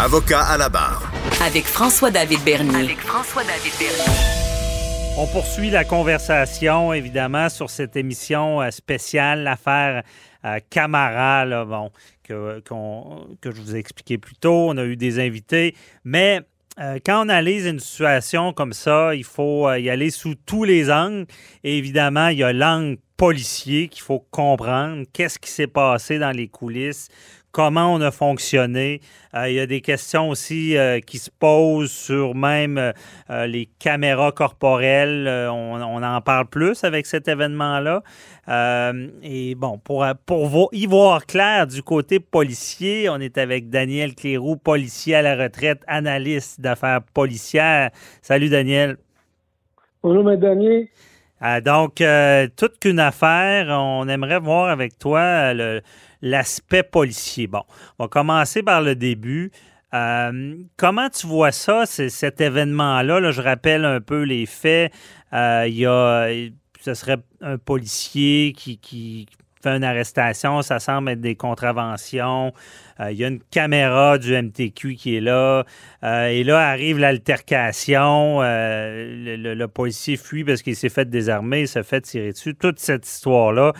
Avocat à la barre. Avec François-David Bernier. Avec François-David Bernier. On poursuit la conversation, évidemment, sur cette émission euh, spéciale, l'affaire euh, Camara, là, bon, que, que je vous ai expliqué plus tôt. On a eu des invités, mais euh, quand on analyse une situation comme ça, il faut y aller sous tous les angles. Et évidemment, il y a l'angle policier qu'il faut comprendre. Qu'est-ce qui s'est passé dans les coulisses? Comment on a fonctionné. Euh, il y a des questions aussi euh, qui se posent sur même euh, les caméras corporelles. On, en parle plus avec cet événement-là. et bon, pour, pour y voir clair du côté policier, on est avec Daniel Cléroux, policier à la retraite, analyste d'affaires policières. Salut Daniel. Bonjour, M. Daniel. donc, toute qu'une affaire, on aimerait voir avec toi le, l'aspect policier. Bon, on va commencer par le début. Euh, comment tu vois ça, cet événement-là? Là, je rappelle un peu les faits. Euh, il y a, ce serait un policier qui, qui fait une arrestation, ça semble être des contraventions. Euh, il y a une caméra du MTQ qui est là. Euh, et là arrive l'altercation. Euh, le, policier fuit parce qu'il s'est fait désarmer, il s'est fait tirer dessus. Toute cette histoire-là.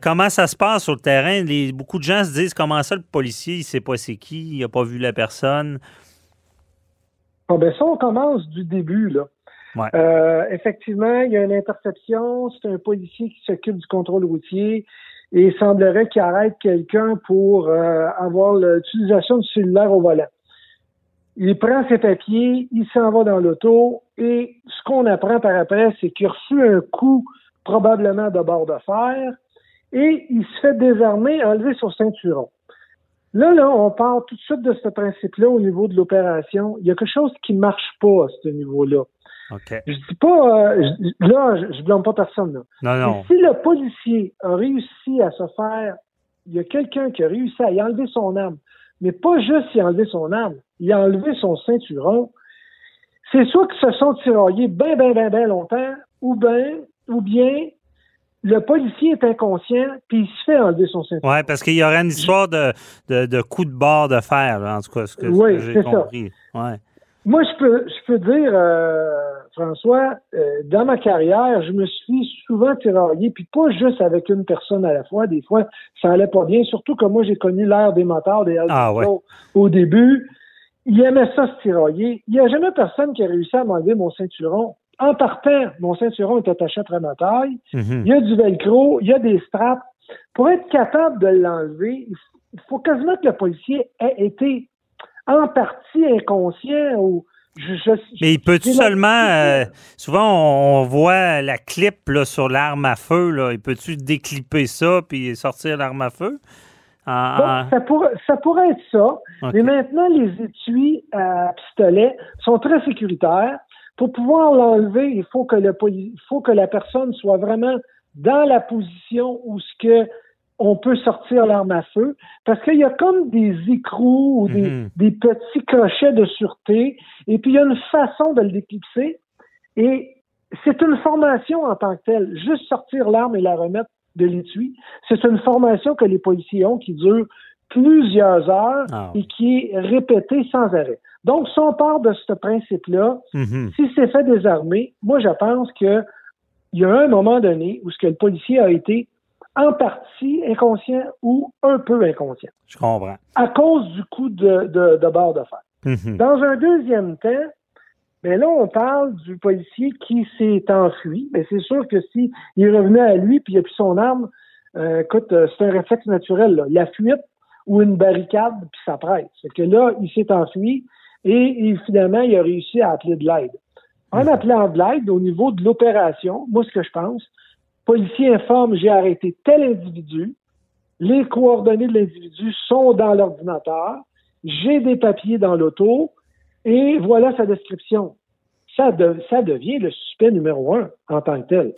comment ça se passe sur le terrain? beaucoup de gens se disent comment ça, le policier, il sait pas c'est qui, il n'a pas vu la personne? Ah, ben ça, on commence du début, là. Effectivement, il y a une interception. C'est un policier qui s'occupe du contrôle routier et il semblerait qu'il arrête quelqu'un pour euh, avoir l'utilisation du cellulaire au volant. Il prend ses papiers, il s'en va dans l'auto et ce qu'on apprend par après, c'est qu'il a reçu un coup probablement de bord de fer et il se fait désarmer, enlever son ceinturon. Là, là, on part tout de suite de ce principe-là au niveau de l'opération. Il y a quelque chose qui marche pas à ce niveau-là. Je dis pas, euh, là, je, ne blâme pas personne. Là. Non, non. si le policier a réussi à se faire, il y a quelqu'un qui a réussi à y enlever son arme, mais pas juste y enlever son arme, il a enlevé son ceinturon. C'est soit qu'ils se sont tiraillés bien, bien, bien, bien longtemps, ou bien, ou bien le policier est inconscient, puis il se fait enlever son ceinturon. Oui, parce qu'il y aurait une histoire de, de, de coup de barre de fer, en tout cas, ce que, oui, j'ai compris. Ouais. Moi, je peux, je peux dire, euh, François, euh, dans ma carrière, je me suis souvent tiraillé, puis pas juste avec une personne à la fois. Des fois, ça allait pas bien, surtout que moi, j'ai connu l'ère des motards, des ah, au début. Il aimait ça se tirailler. Il n'y a jamais personne qui a réussi à m'enlever mon ceinturon. En partant, mon ceinturon est attaché après ma taille. Mhm. Il y a du velcro, il y a des straps. Pour être capable de l'enlever, il faut quasiment que le policier ait été en partie inconscient ou je, Mais il peut-tu seulement. Euh, souvent, on, voit la clip là, sur l'arme à feu. Là. Il peut-tu déclipper ça puis sortir l'arme à feu? ça, pourrait, ça pourrait être ça. Mais maintenant, les étuis à pistolet sont très sécuritaires. Pour pouvoir l'enlever, il faut que le il faut que la personne soit vraiment dans la position où ce que on peut sortir l'arme à feu parce qu'il y a comme des écrous ou des, mhm. des, petits crochets de sûreté et puis il y a une façon de le déclipser et c'est une formation en tant que telle. Juste sortir l'arme et la remettre de l'étui, c'est une formation que les policiers ont qui dure plusieurs heures ah. et qui est répétée sans arrêt. Donc, si on part de ce principe-là, mhm. si c'est fait désarmer, moi, je pense que il y a un moment donné où ce que le policier a été en partie inconscient ou un peu inconscient. Je comprends. À cause du coup de, de, de barre de fer. Mhm. Dans un deuxième temps, mais ben là, on parle du policier qui s'est enfui. Mais ben, c'est sûr que si il revenait à lui puis il a plus son arme, euh, écoute, euh, c'est un réflexe naturel. Là. La fuite ou une barricade, puis ça presse. C'est que là, il s'est enfui et, finalement, il a réussi à appeler de l'aide. En mhm. appelant de l'aide, au niveau de l'opération, moi, ce que je pense, policier informe, j'ai arrêté tel individu, les coordonnées de l'individu sont dans l'ordinateur, j'ai des papiers dans l'auto, et voilà sa description. Ça, ça devient le suspect numéro un en tant que tel.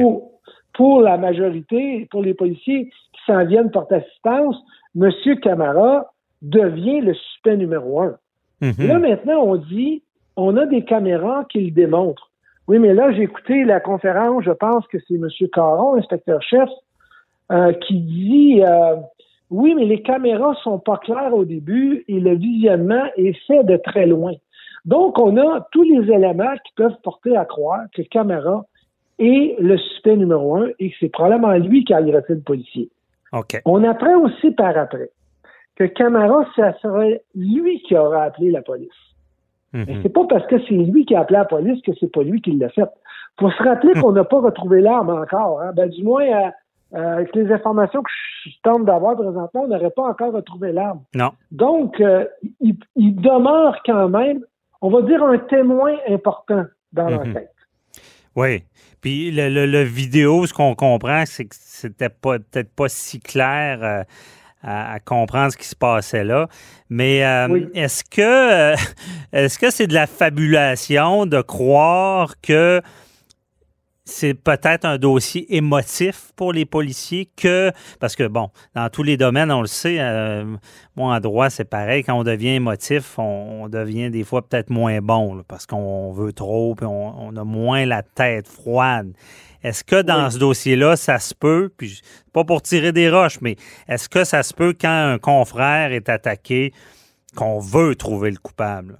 Pour, pour la majorité, pour les policiers qui s'en viennent porter assistance, M. Camara devient le suspect numéro un. Mm-hmm. Là, maintenant, on dit, on a des caméras qui le démontrent. Oui, mais là, j'ai écouté la conférence, je pense que c'est M. Caron, inspecteur-chef, euh, qui dit euh, Oui, mais les caméras sont pas claires au début et le visionnement est fait de très loin. Donc, on a tous les éléments qui peuvent porter à croire que caméra est le suspect numéro un et que c'est probablement lui qui a agressé le policier. On apprend aussi par après que Camara, ça serait lui qui aurait appelé la police. Mais mhm. c'est pas parce que c'est lui qui a appelé la police que c'est pas lui qui l'a fait. Faut se rappeler qu'on n'a pas retrouvé l'arme encore. Hein. Ben, du moins, euh, euh, avec les informations que je tente d'avoir présentement, on n'aurait pas encore retrouvé l'arme. Non. Donc, euh, il, demeure quand même, on va dire, un témoin important dans mhm. l'enquête. Oui. Puis le, vidéo, ce qu'on comprend, c'est que c'était peut-être pas si clair à, comprendre ce qui se passait là. Mais euh, est-ce que euh, est-ce que c'est de la fabulation de croire que c'est peut-être un dossier émotif pour les policiers que parce que bon dans tous les domaines on le sait euh, moi en droit c'est pareil quand on devient émotif on, devient des fois peut-être moins bon parce qu'on veut trop puis on, a moins la tête froide est-ce que dans ce dossier-là, ça se peut, puis pas pour tirer des roches, mais est-ce que ça se peut quand un confrère est attaqué qu'on veut trouver le coupable?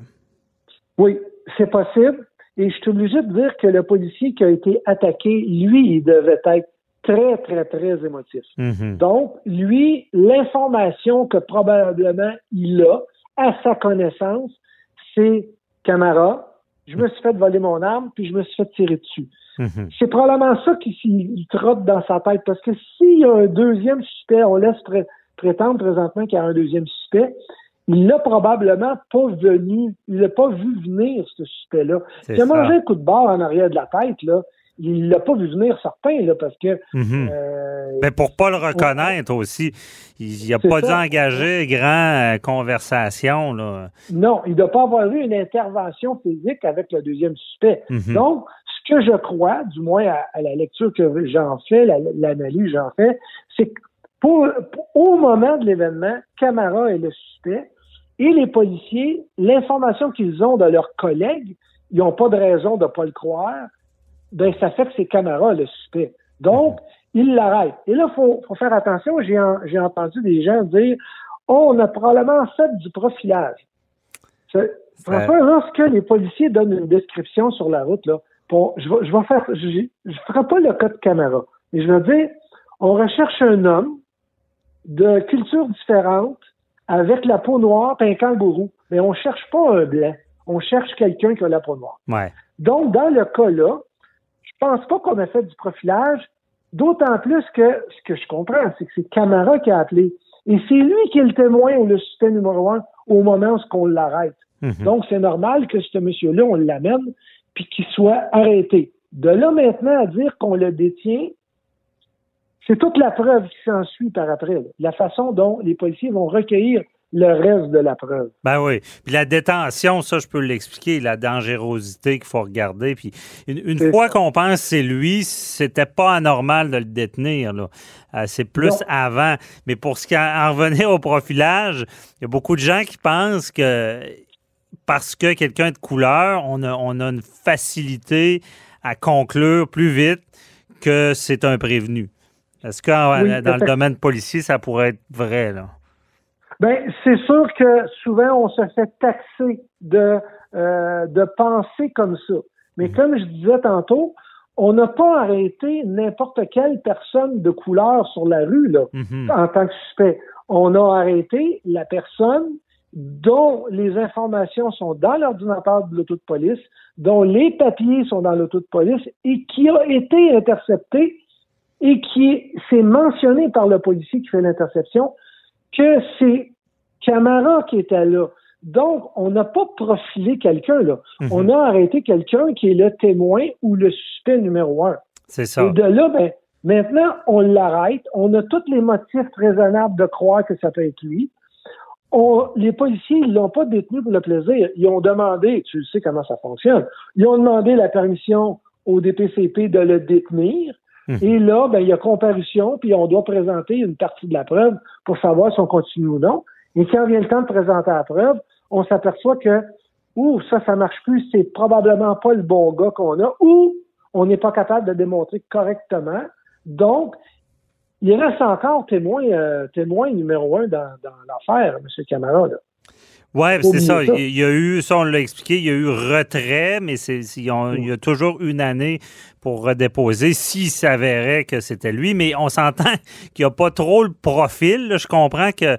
Oui, c'est possible. Et je suis obligé de dire que le policier qui a été attaqué, lui, il devait être très, très, très émotif. Mm-hmm. Donc, lui, l'information que probablement il a à sa connaissance, c'est Camara, je me suis fait voler mon arme, puis je me suis fait tirer dessus. Mhm. C'est probablement ça qui trotte dans sa tête. Parce que s'il y a un deuxième suspect, on laisse prétendre présentement qu'il y a un deuxième suspect, il l'a probablement pas venu, il l'a pas vu venir, ce suspect-là. Il a mangé un coup de barre en arrière de la tête, là il l'a pas vu venir certain, là, parce que. Mhm. Euh, Mais pour pas le reconnaître aussi, il n'a pas dû engager grand euh, conversation. Là. Non, il ne doit pas avoir eu une intervention physique avec le deuxième suspect. Mhm. Donc, ce que je crois, du moins à, la lecture que j'en fais, l'analyse que j'en fais, c'est que pour, au moment de l'événement, Camara est le suspect et les policiers, l'information qu'ils ont de leurs collègues, ils n'ont pas de raison de ne pas le croire ben ça fait que c'est Camara le suspect. Donc, il l'arrête. Et là, il faut, faut, faire attention. J'ai entendu des gens dire Oh, on a probablement fait du profilage. Lorsque les policiers donnent une description sur la route, là, bon, je, vais, je vais faire, je ne ferai pas le cas de Camara, mais je vais dire, on recherche un homme de culture différente, avec la peau noire, et un kangourou. Mais on cherche pas un blanc. On cherche quelqu'un qui a la peau noire. Ouais. Donc, dans le cas là, je pense pas qu'on a fait du profilage, d'autant plus que ce que je comprends, c'est que c'est Camara qui a appelé. Et c'est lui qui est le témoin ou le suspect numéro un au moment où on l'arrête. Mhm. Donc, c'est normal que ce monsieur-là, on l'amène, puis qu'il soit arrêté. De là maintenant à dire qu'on le détient, c'est toute la preuve qui s'ensuit par après. La façon dont les policiers vont recueillir le reste de la preuve. Ben oui. Puis la détention, ça, je peux l'expliquer, la dangerosité qu'il faut regarder. Puis une, fois qu'on pense que c'est lui, c'était pas anormal de le détenir. Euh, c'est plus avant. Mais pour ce qui en revenir au profilage, il y a beaucoup de gens qui pensent que parce que quelqu'un est de couleur, on a, on a une facilité à conclure plus vite que c'est un prévenu. Est-ce que dans le domaine policier, ça pourrait être vrai, là? Ben, c'est sûr que souvent on se fait taxer de euh, de penser comme ça. Mais mhm. comme je disais tantôt, on n'a pas arrêté n'importe quelle personne de couleur sur la rue là, mhm. en tant que suspect. On a arrêté la personne dont les informations sont dans l'ordinateur de l'auto de police, dont les papiers sont dans l'auto de police et qui a été intercepté et qui s'est mentionné par le policier qui fait l'interception que c'est Camara qui était là. Donc, on n'a pas profilé quelqu'un, là. Mhm. On a arrêté quelqu'un qui est le témoin ou le suspect numéro un. C'est ça. Et de là, ben, maintenant, on l'arrête. On a tous les motifs raisonnables de croire que ça peut être lui. les policiers, ils l'ont pas détenu pour le plaisir. Ils ont demandé, tu sais comment ça fonctionne, ils ont demandé la permission au DPCP de le détenir. Mhm. Et là, ben, il y a comparution, puis on doit présenter une partie de la preuve pour savoir si on continue ou non. Et quand vient le temps de présenter la preuve, on s'aperçoit que, ou ça, ça marche plus, c'est probablement pas le bon gars qu'on a, ou on n'est pas capable de démontrer correctement. Donc, il reste encore témoin, euh, témoin numéro un dans, dans l'affaire, M. Camara. Là. Oui, c'est ça. Il y a eu, ça on l'a expliqué, il y a eu retrait, mais c'est, il y a toujours une année pour redéposer s'il s'avérait que c'était lui. Mais on s'entend qu'il n'y a pas trop le profil. Je comprends qu'un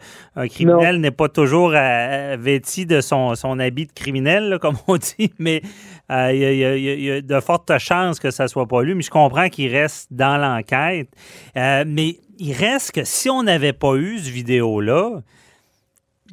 criminel n'est pas toujours vêti de son, son habit de criminel, comme on dit, mais euh, il, y a, de fortes chances que ça ne soit pas lui. Mais je comprends qu'il reste dans l'enquête. Euh, mais il reste que si on n'avait pas eu ce vidéo-là,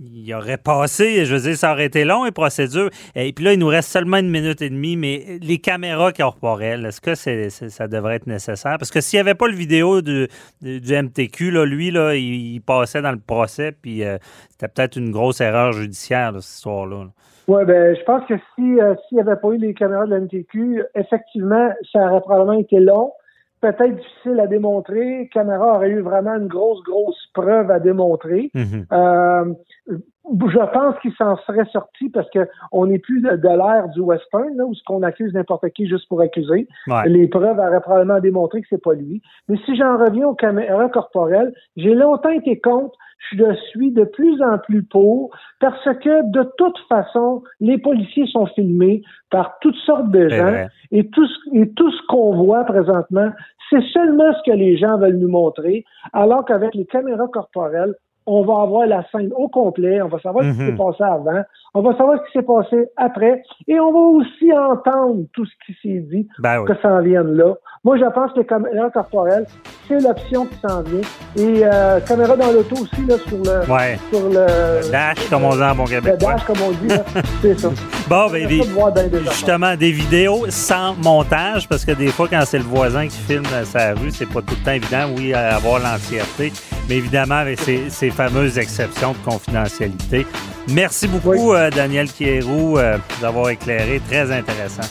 il aurait passé, je veux dire, ça aurait été long, les procédures. Et puis là, il nous reste seulement une minute et demie, mais les caméras corporelles, est-ce que ça devrait être nécessaire? Parce que s'il n'y avait pas le vidéo du, du MTQ, là, lui, là, il, passait dans le procès, puis euh, c'était peut-être une grosse erreur judiciaire, cette histoire-là. Oui, ben, je pense que si euh, s'il n'y avait pas eu les caméras de MTQ, effectivement, ça aurait probablement été long peut-être difficile à démontrer. Caméra aurait eu vraiment une grosse, grosse preuve à démontrer. Mhm. euh, je pense qu'il s'en serait sorti parce que on n'est plus de, l'ère du western là, où ce qu'on accuse n'importe qui juste pour accuser. Les preuves auraient probablement démontré que c'est pas lui. Mais si j'en reviens aux caméras corporelles, j'ai longtemps été contre. Je suis de plus en plus pour parce que de toute façon, les policiers sont filmés par toutes sortes de gens et tout et tout ce qu'on voit présentement, c'est seulement ce que les gens veulent nous montrer, alors qu'avec les caméras corporelles, on va avoir la scène au complet, on va savoir ce qui s'est mhm. passé avant, on va savoir ce qui s'est passé après, et on va aussi entendre tout ce qui s'est dit, ben que ça en vienne là. Moi, je pense que caméra corporelle, c'est l'option qui s'en vient. Et euh, caméra dans l'auto aussi, là, sur le, sur le, dash, comme on dit en bon Québec. Le dash, comme on dit, c'est ça. Bon, ben, justement, des vidéos sans montage, parce que des fois, quand c'est le voisin qui filme sa rue, c'est pas tout le temps évident, oui, à avoir l'entièreté, mais évidemment, avec ces, ces fameuses exceptions de confidentialité. Merci beaucoup, euh, Daniel Kierou, euh, d'avoir éclairé. Très intéressant.